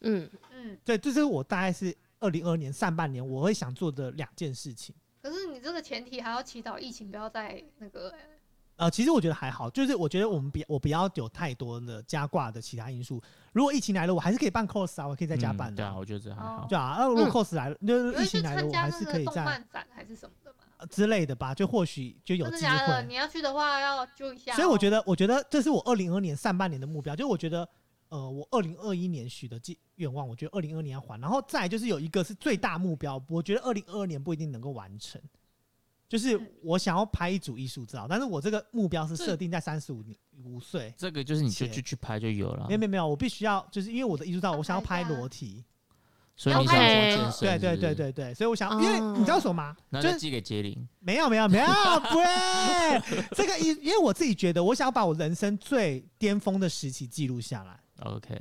嗯，嗯，对，这是我大概是二零二年上半年我会想做的两件事情。可是你这个前提还要祈祷疫情不要再那个、欸，呃，其实我觉得还好，就是我觉得我们比我不要有太多的加挂的其他因素。如果疫情来了，我还是可以办 cos 啊，我可以在家办的、嗯对啊，我觉得这还好。对啊，那如果嗯 cos 来了，就是有人去疫情来了，我还是可以在、动漫展还是什么的之类的吧，就或许就有机？会。你要去的话要揪一下哦、所以我觉得，我觉得这是我二零二年上半年的目标，就我觉得，呃，我二零二一年许的计愿望，我觉得二零二年要还，然后再就是有一个是最大目标，我觉得二零二二年不一定能够完成，就是嗯我想要拍一组艺术照，但是我这个目标是设定在三十五五岁。这个就是你就且去去拍就有了没，有没有没有，我必须要就是因为我的艺术照，我想要拍裸体，所以你想做健身，对对是不是，对对对，所以我想，因为哦你知道什么吗？就是那就寄给杰林。没有没有没有，不会，这个因因为我自己觉得，我想要把我人生最巅峰的时期记录下来。OK，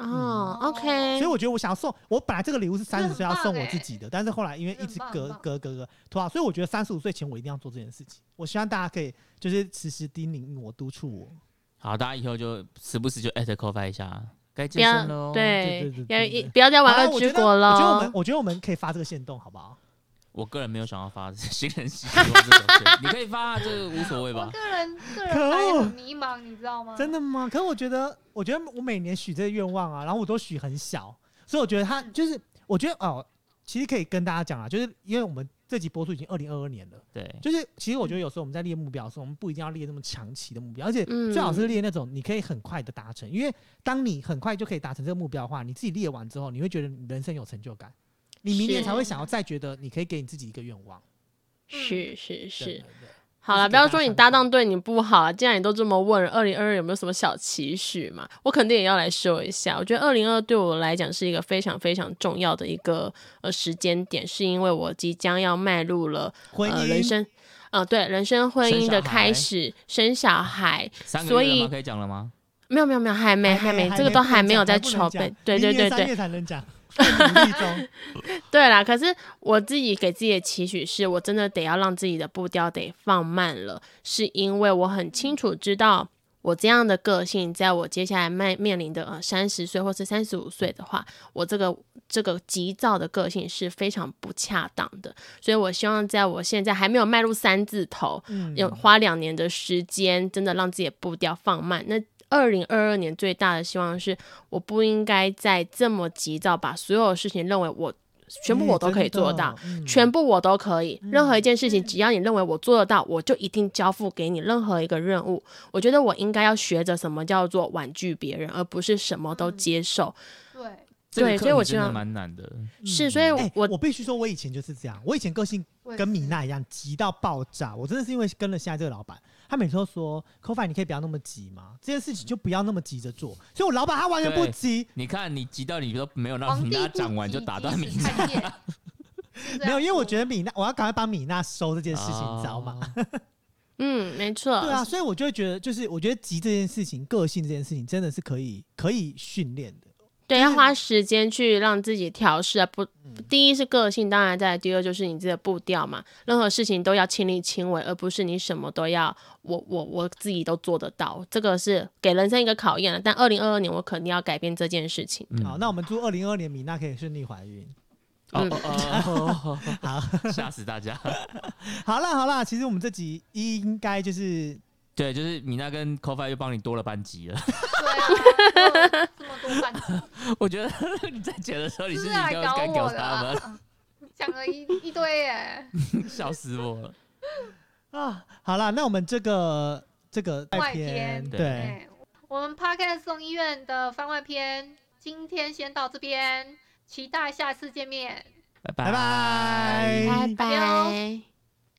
哦嗯，OK，所以我觉得我想要送，我本来这个礼物是三十岁要送我自己的，但是后来因为一直隔隔隔隔拖到，所以我觉得三十五岁前我一定要做这件事情。我希望大家可以就是时时叮咛我、督促我。好，大家以后就时不时就艾特 cover 一下，该健身喽。，对对对对，对要一不要再玩二之国了我觉得国我觉得我们。我觉得我们可以发这个线动，好不好？我个人没有想要发 新人希望这种事，你可以发，这个无所谓吧。我个人个人迷茫，你知道吗？真的吗？可是我觉得，我觉得我每年许这个愿望啊，然后我都许很小，所以我觉得他就是，我觉得哦，其实可以跟大家讲啊，就是因为我们这集播出已经二零二二年了。对，就是其实我觉得有时候我们在列目标的时候，我们不一定要列那么长期的目标，而且嗯最好是列那种你可以很快的达成。因为当你很快就可以达成这个目标的话，你自己列完之后，你会觉得你人生有成就感，你明年才会想要再觉得你可以给你自己一个愿望。是是是好了，不要说你搭档对你不好啊，既然你都这么问，二零二二有没有什么小期许嘛？我肯定也要来说一下。我觉得二零二对我来讲是一个非常非常重要的一个呃时间点，是因为我即将要迈入了婚呃人姻生。呃，对，人生婚姻的开始，生小孩，所以三个月吗？可以讲了吗？没有没有没有，还没还没，这个都还没有在筹备。对对对对，才能讲，在努力中。对啦，可是我自己给自己的期许是，我真的得要让自己的步调得放慢了，是因为我很清楚知道，我这样的个性，在我接下来面面临的呃三十岁或是三十五岁的话，我这个这个急躁的个性是非常不恰当的，所以我希望在我现在还没有迈入三字头，嗯有花两年的时间，真的让自己的步调放慢。那二零二二年最大的希望是，我不应该再这么急躁，把所有事情认为我全部我都可以做到，，嗯全部我都可以。任何一件事情，只要你认为我做得到，我就一定交付给你任何一个任务。我觉得我应该要学着什么叫做婉拒别人，而不是什么都接受。对，对所以我希望蛮难的。是，所以我我我必须说，我以前就是这样。我以前个性跟米娜一样，急到爆炸。我真的是因为跟了现在这个老板，他每次都说 c o f i 你可以不要那么急嘛，这件事情就不要那么急着做。所以我老板他完全不急，你看，你急到你都没有让米娜讲完就打断米急死太监是这没有，因为我觉得米娜，我要赶快帮米娜收这件事情，哦你知道吗？嗯，没错，对啊，所以我就会觉得，就是我觉得急这件事情，个性这件事情，真的是可以可以训练的。对，要花时间去让自己调试啊。不，嗯第一是个性，当然在第二就是你自己的步调嘛。任何事情都要亲力亲为，而不是你什么都要我我我自己都做得到。这个是给人生一个考验了。但二零二二年我肯定要改变这件事情。嗯好，那我们祝二零二二年米娜可以顺利怀孕。哦哦哦哦 好，吓死大家！好啦好啦，其实我们这集应该就是对，就是米娜跟 Coffee 又帮你多了半集了。对啊，这么多饭局，我觉得你在剪的时候，你是是不是来搞应该该我的搞他们，啊？讲了一一堆耶，笑死我了。啊，好啦，那我们这个这个外篇，篇对，哎我们 Podcast 送医院的番外篇今天先到这边。期待下次见面。拜拜拜拜拜拜。